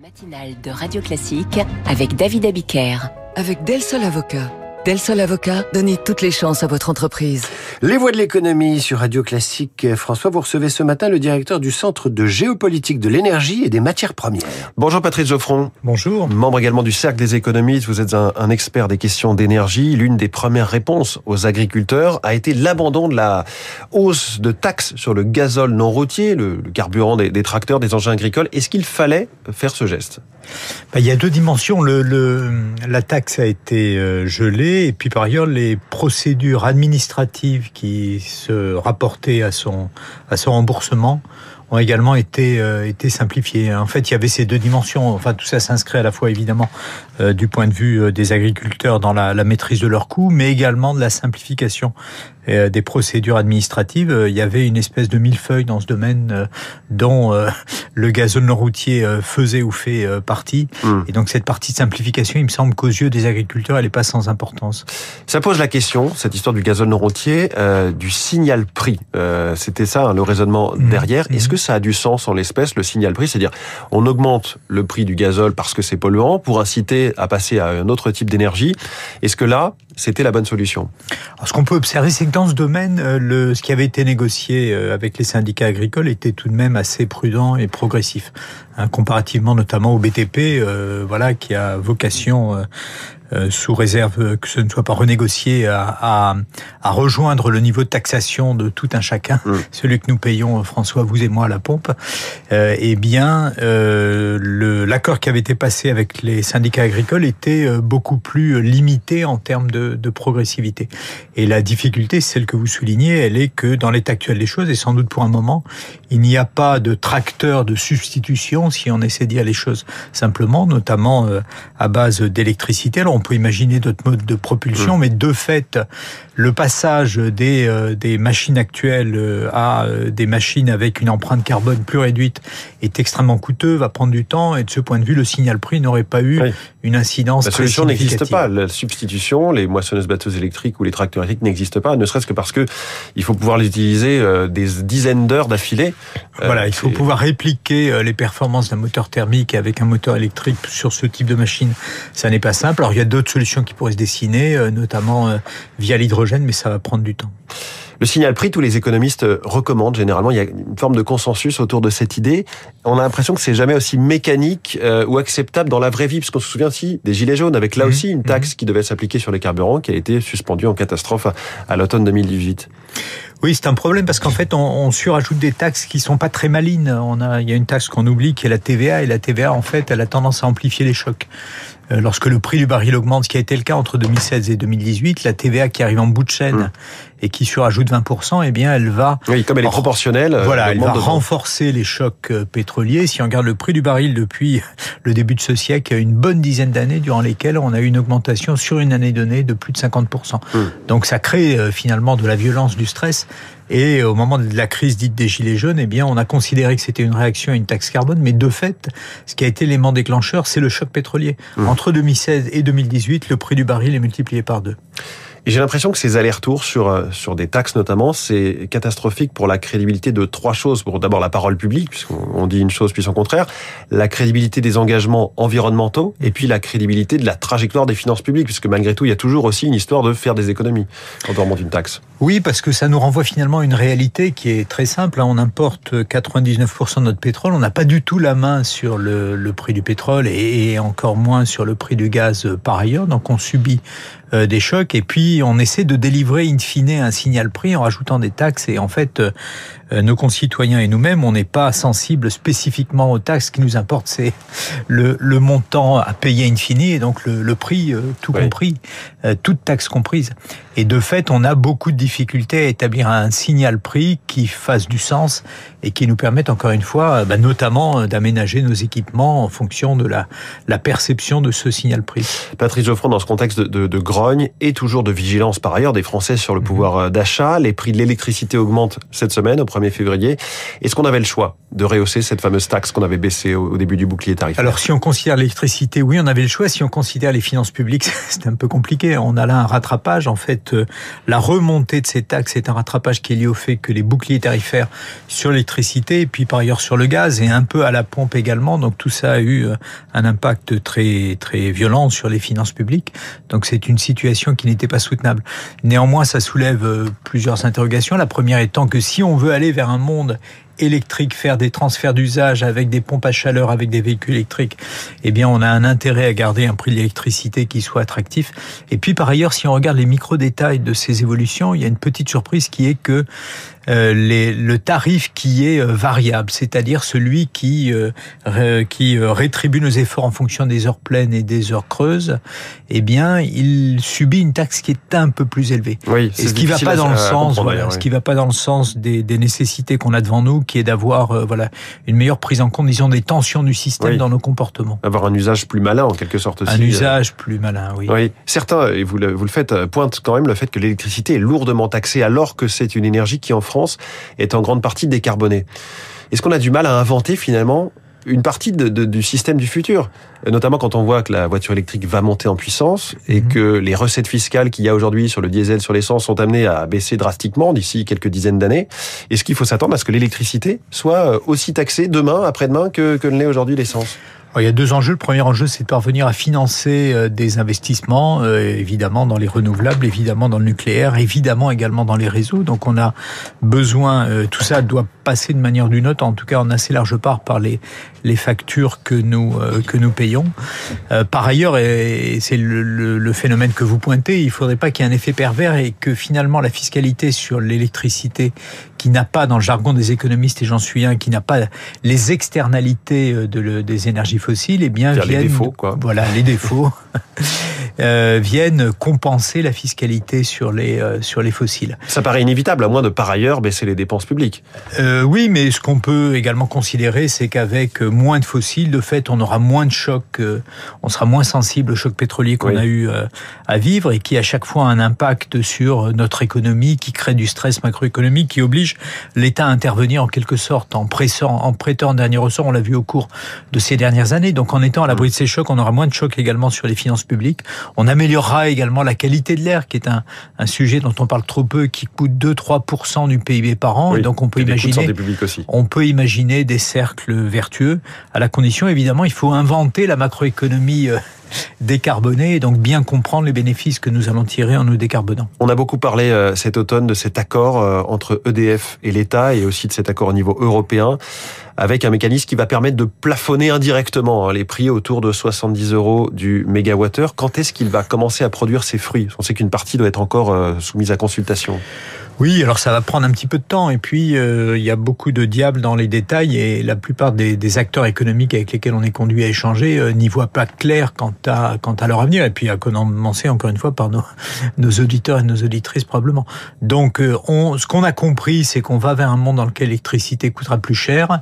matinale de Radio Classique avec David Abiker. Avec Del Sol Avocat. Del Sol Avocat, donnez toutes les chances à votre entreprise. Les voix de l'économie sur Radio Classique. François, vous recevez ce matin le directeur du Centre de géopolitique de l'énergie et des matières premières. Bonjour Patrice Geoffron. Bonjour. Membre également du Cercle des économistes, vous êtes un, un expert des questions d'énergie. L'une des premières réponses aux agriculteurs a été l'abandon de la hausse de taxes sur le gazole non routier, le, le carburant des, des tracteurs, des engins agricoles. Est-ce qu'il fallait faire ce geste? Bah, il y a deux dimensions. Le, le, la taxe a été euh, gelée et puis par ailleurs les procédures administratives qui se rapportaient à son, à son remboursement ont également été euh, été simplifiées. En fait, il y avait ces deux dimensions. Enfin, tout ça s'inscrit à la fois évidemment euh, du point de vue euh, des agriculteurs dans la, la, maîtrise de leurs coûts, mais également de la simplification euh, des procédures administratives. Il y avait une espèce de millefeuille dans ce domaine euh, dont le gazole non routier faisait ou fait partie. Mmh. Et donc cette partie de simplification, il me semble qu'aux yeux des agriculteurs, elle n'est pas sans importance. Ça pose la question, cette histoire du gazole non routier, du signal prix. C'était ça hein, le raisonnement mmh. derrière. Mmh. Est-ce que ça a du sens en l'espèce, le signal prix? C'est-à-dire, on augmente le prix du gazole parce que c'est polluant pour inciter à passer à un autre type d'énergie. Est-ce que là, c'était la bonne solution? Alors, Ce qu'on peut observer, c'est que dans ce domaine, euh, le, ce qui avait été négocié euh, avec les syndicats agricoles était tout de même assez prudent et progressif, hein, comparativement notamment au BTP, euh, voilà, qui a vocation euh, sous réserve que ce ne soit pas renégocié, à, à, à, rejoindre le niveau de taxation de tout un chacun, mmh. celui que nous payons, François, vous et moi, à la pompe, euh, eh bien, euh, l'accord qui avait été passé avec les syndicats agricoles était euh, beaucoup plus limité en termes de, de progressivité. Et la difficulté, celle que vous soulignez, elle est que dans l'état actuel des choses, et sans doute pour un moment, il n'y a pas de tracteur de substitution, si on essaie de dire les choses simplement, notamment euh, à base d'électricité. Alors, on peut imaginer d'autres modes de propulsion, mmh. mais de fait, le passage des, euh, des machines actuelles euh, à euh, des machines avec une empreinte carbone plus réduite est extrêmement coûteux, va prendre du temps, et de ce point de vue, le signal prix n'aurait pas eu oui. Une incidence La solution n'existe pas. La substitution, les moissonneuses-batteuses électriques ou les tracteurs électriques n'existent pas, ne serait-ce que parce que il faut pouvoir les utiliser des dizaines d'heures d'affilée. Voilà, il faut pouvoir répliquer les performances d'un moteur thermique avec un moteur électrique sur ce type de machine. Ça n'est pas simple. Alors, il y a d'autres solutions qui pourraient se dessiner, notamment via l'hydrogène, mais ça va prendre du temps. Le signal prix, tous les économistes recommandent généralement. Il y a une forme de consensus autour de cette idée. On a l'impression que c'est jamais aussi mécanique euh, ou acceptable dans la vraie vie, puisqu'on se souvient aussi des gilets jaunes, avec là mmh. aussi une taxe mmh. qui devait s'appliquer sur les carburants, qui a été suspendue en catastrophe à, à l'automne 2018. Oui, c'est un problème parce qu'en fait, on, on, surajoute des taxes qui sont pas très malines. On a, il y a une taxe qu'on oublie qui est la TVA, et la TVA, en fait, elle a tendance à amplifier les chocs. Euh, lorsque le prix du baril augmente, ce qui a été le cas entre 2016 et 2018, la TVA qui arrive en bout de chaîne mmh. et qui surajoute 20%, eh bien, elle va... Oui, comme elle est proportionnelle... Voilà, elle va renforcer les chocs euh, pétroliers. Si on regarde le prix du baril depuis le début de ce siècle, il y a une bonne dizaine d'années durant lesquelles on a eu une augmentation sur une année donnée de plus de 50%. Mmh. Donc ça crée euh, finalement de la violence, du stress. Et au moment de la crise dite des Gilets jaunes, eh bien, on a considéré que c'était une réaction à une taxe carbone, mais de fait, ce qui a été l'élément déclencheur, c'est le choc pétrolier. Mmh. Entre 2016 et 2018, le prix du baril est multiplié par deux. Et j'ai l'impression que ces allers-retours sur, euh, sur des taxes notamment, c'est catastrophique pour la crédibilité de trois choses. Pour d'abord la parole publique, puisqu'on dit une chose puis son contraire, la crédibilité des engagements environnementaux, et puis la crédibilité de la trajectoire des finances publiques, puisque malgré tout, il y a toujours aussi une histoire de faire des économies quand on remonte une taxe. Oui, parce que ça nous renvoie finalement à une réalité qui est très simple. On importe 99% de notre pétrole, on n'a pas du tout la main sur le, prix du pétrole et, et encore moins sur le prix du gaz par ailleurs, donc on subit euh, des chocs et puis on essaie de délivrer in fine un signal prix en rajoutant des taxes. Et en fait euh, nos concitoyens et nous-mêmes on n'est pas sensibles spécifiquement aux taxes ce qui nous importe c'est le, le, montant à payer in fine et donc le, le prix euh, tout oui. compris euh, toute taxe comprise et de fait on a beaucoup de difficultés à établir un signal prix qui fasse du sens et qui nous permette encore une fois bah, notamment d'aménager nos équipements en fonction de la, la perception de ce signal prix. Patrice Geoffroy dans ce contexte de, de, de grogne et toujours de vigilance par ailleurs des Français sur le pouvoir d'achat. Les prix de l'électricité augmentent cette semaine au 1er février. Est-ce qu'on avait le choix de rehausser cette fameuse taxe qu'on avait baissée au début du bouclier tarifaire? Alors si on considère l'électricité, oui, on avait le choix. Si on considère les finances publiques, c'est un peu compliqué. On a là un rattrapage. En fait, euh, la remontée de ces taxes est un rattrapage qui est lié au fait que les boucliers tarifaires sur et puis par ailleurs sur le gaz et un peu à la pompe également. Donc tout ça a eu euh, un impact très très violent sur les finances publiques. Donc c'est une situation qui n'était pas soutenable. Néanmoins, ça soulève euh, plusieurs interrogations. La première étant que si on veut aller vers un monde électrique, faire des transferts d'usage avec des pompes à chaleur, avec des véhicules électriques, eh bien, on a un intérêt à garder un prix de l'électricité qui soit attractif. Et puis, par ailleurs, si on regarde les micro-détails de ces évolutions, il y a une petite surprise qui est que euh, les, le tarif qui est euh, variable, c'est-à-dire celui qui euh, qui rétribue nos efforts en fonction des heures pleines et des heures creuses, eh bien, il subit une taxe qui est un peu plus élevée. Oui, ce qui va pas dans le sens, voilà, ce qui va pas dans le sens des, des nécessités qu'on a devant nous, qui est d'avoir voilà une meilleure prise en compte, disons, des tensions du système dans nos comportements. Avoir un usage plus malin en quelque sorte aussi. Un usage plus malin, oui. Oui, certains, et vous le, vous le faites, pointent quand même le fait que l'électricité est lourdement taxée alors que c'est une énergie qui en France est en grande partie décarbonée. Est-ce qu'on a du mal à inventer finalement une partie du système du futur, notamment quand on voit que la voiture électrique va monter en puissance et mhm. que les recettes fiscales qu'il y a aujourd'hui sur le diesel, sur l'essence sont amenées à baisser drastiquement d'ici quelques dizaines d'années. Est-ce qu'il faut s'attendre à ce que l'électricité soit aussi taxée demain, après-demain que, que ne l'est aujourd'hui l'essence? Il y a deux enjeux. Le premier enjeu, c'est de parvenir à financer euh, des investissements, euh, évidemment dans les renouvelables, évidemment dans le nucléaire, évidemment également dans les réseaux. Donc on a besoin, euh, tout ça doit passer de manière d'une autre, en tout cas en assez large part par les, les factures que nous, que nous payons. Par ailleurs, et c'est le, le, phénomène que vous pointez, il ne faudrait pas qu'il y ait un effet pervers et que finalement la fiscalité sur l'électricité qui n'a pas, dans le jargon des économistes, et j'en suis un, qui n'a pas les externalités de, des énergies fossiles, eh bien, viennent, les défauts, quoi. Voilà, les défauts. Euh, viennent compenser la fiscalité sur les euh, sur les fossiles. Ça paraît inévitable, à moins de par ailleurs baisser les dépenses publiques. Euh, oui, mais ce qu'on peut également considérer, c'est qu'avec moins de fossiles, de fait, on aura moins de chocs, on sera moins sensible au choc pétrolier qu'on a eu à vivre et qui à chaque fois a un impact sur notre économie, qui crée du stress macroéconomique, qui oblige l'État à intervenir en quelque sorte en pressant, en prêtant en dernier ressort. On l'a vu au cours de ces dernières années. Donc en étant à l'abri de ces chocs, on aura moins de chocs également sur les finances publiques. On améliorera également la qualité de l'air, qui est un, un sujet dont on parle trop peu, qui coûte 2-3% du PIB par an. et donc on peut imaginer, aussi. on peut imaginer des cercles vertueux, à la condition évidemment, il faut inventer la macroéconomie décarbonée et donc bien comprendre les bénéfices que nous allons tirer en nous décarbonant. On a beaucoup parlé euh, cet automne de cet accord euh, entre EDF et l'État et aussi de cet accord au niveau européen avec un mécanisme qui va permettre de plafonner indirectement hein, les prix autour de 70 euros du mégawattheure. Quand est-ce qu'il va commencer à produire ses fruits? On sait qu'une partie doit être encore euh, soumise à consultation. Oui, alors ça va prendre un petit peu de temps et puis euh, il y a beaucoup de diables dans les détails et la plupart des, des acteurs économiques avec lesquels on est conduit à échanger euh, n'y voient pas clair quant à quant à leur avenir et puis à commencer encore une fois par nos, nos auditeurs et nos auditrices probablement. Donc euh, on, ce qu'on a compris, c'est qu'on va vers un monde dans lequel l'électricité coûtera plus cher.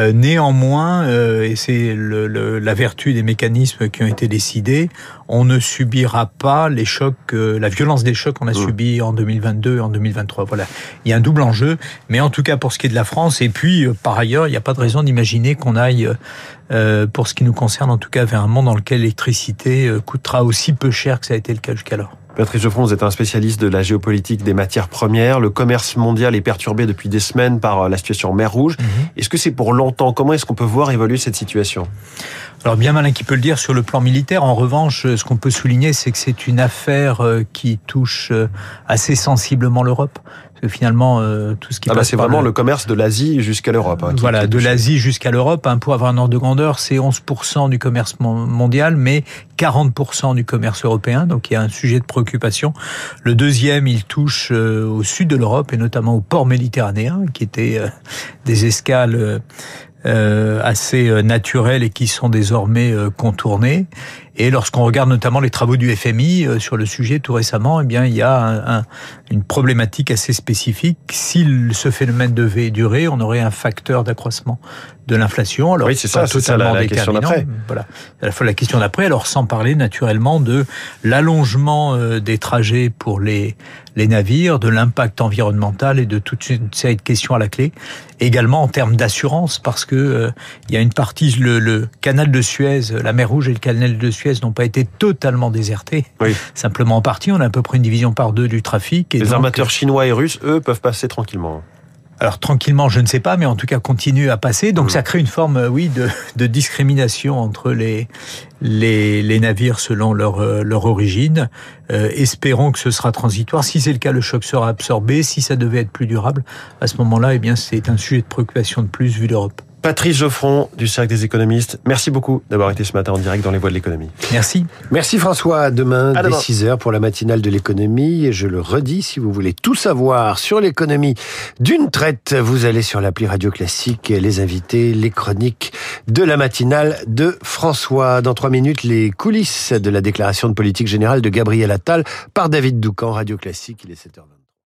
Euh, néanmoins, et c'est le, la vertu des mécanismes qui ont été décidés, on ne subira pas les chocs, la violence des chocs qu'on a mmh. subis en 2022 et en 2023. Voilà, il y a un double enjeu, mais en tout cas pour ce qui est de la France, et puis euh, par ailleurs, il n'y a pas de raison d'imaginer qu'on aille, euh, pour ce qui nous concerne en tout cas, vers un monde dans lequel l'électricité euh, coûtera aussi peu cher que ça a été le cas jusqu'alors. Patrice Geoffron, vous êtes un spécialiste de la géopolitique des matières premières. Le commerce mondial est perturbé depuis des semaines par la situation en mer Rouge. Mhm. Est-ce que c'est pour longtemps? Comment est-ce qu'on peut voir évoluer cette situation? Alors bien malin qui peut le dire sur le plan militaire. En revanche, ce qu'on peut souligner, c'est que c'est une affaire euh, qui touche euh, assez sensiblement l'Europe. Finalement, euh, tout ce qui ah bah c'est vraiment le... commerce de l'Asie jusqu'à l'Europe. Hein, voilà, de l'Asie jusqu'à l'Europe. Hein, pour avoir un ordre de grandeur, c'est 11% du commerce mondial, mais 40% du commerce européen. Donc il y a un sujet de préoccupation. Le deuxième, il touche au sud de l'Europe et notamment au port méditerranéen, qui étaient des escales euh, assez euh, naturels et qui sont désormais euh, contournés. Et lorsqu'on regarde notamment les travaux du FMI euh, sur le sujet tout récemment, eh bien, il y a un, une problématique assez spécifique. Si ce phénomène devait durer, on aurait un facteur d'accroissement de l'inflation. Alors, oui, c'est ça, totalement la, la question d'après. Voilà, la question d'après. Alors, sans parler naturellement de l'allongement euh, des trajets pour les les navires, de l'impact environnemental et de toute une série de questions à la clé. Également en termes d'assurance, parce que euh, il y a une partie, le, le, canal de Suez, la mer Rouge et le canal de Suez n'ont pas été totalement désertés. Oui. Simplement en partie, on a à peu près une division par deux du trafic. Et les armateurs chinois et russes, eux, peuvent passer tranquillement. Alors tranquillement, je ne sais pas, mais en tout cas continue à passer. Donc mmh. ça crée une forme, euh, oui, de, de discrimination entre les, les, les, navires selon leur, euh, leur origine. Euh, espérons que ce sera transitoire. Si c'est le cas, le choc sera absorbé. Si ça devait être plus durable, à ce moment-là, eh bien, c'est un sujet de préoccupation de plus vu l'Europe. Patrice Geoffron du Cercle des économistes, merci beaucoup d'avoir été ce matin en direct dans les voies de l'économie. Merci. Merci François. demain, dès 6h pour la matinale de l'économie. Et je le redis, si vous voulez tout savoir sur l'économie d'une traite, vous allez sur l'appli Radio Classique, les invités, les chroniques de la matinale de François. Dans trois minutes, les coulisses de la déclaration de politique générale de Gabriel Attal par David Doucan, Radio Classique. Il est 7h20.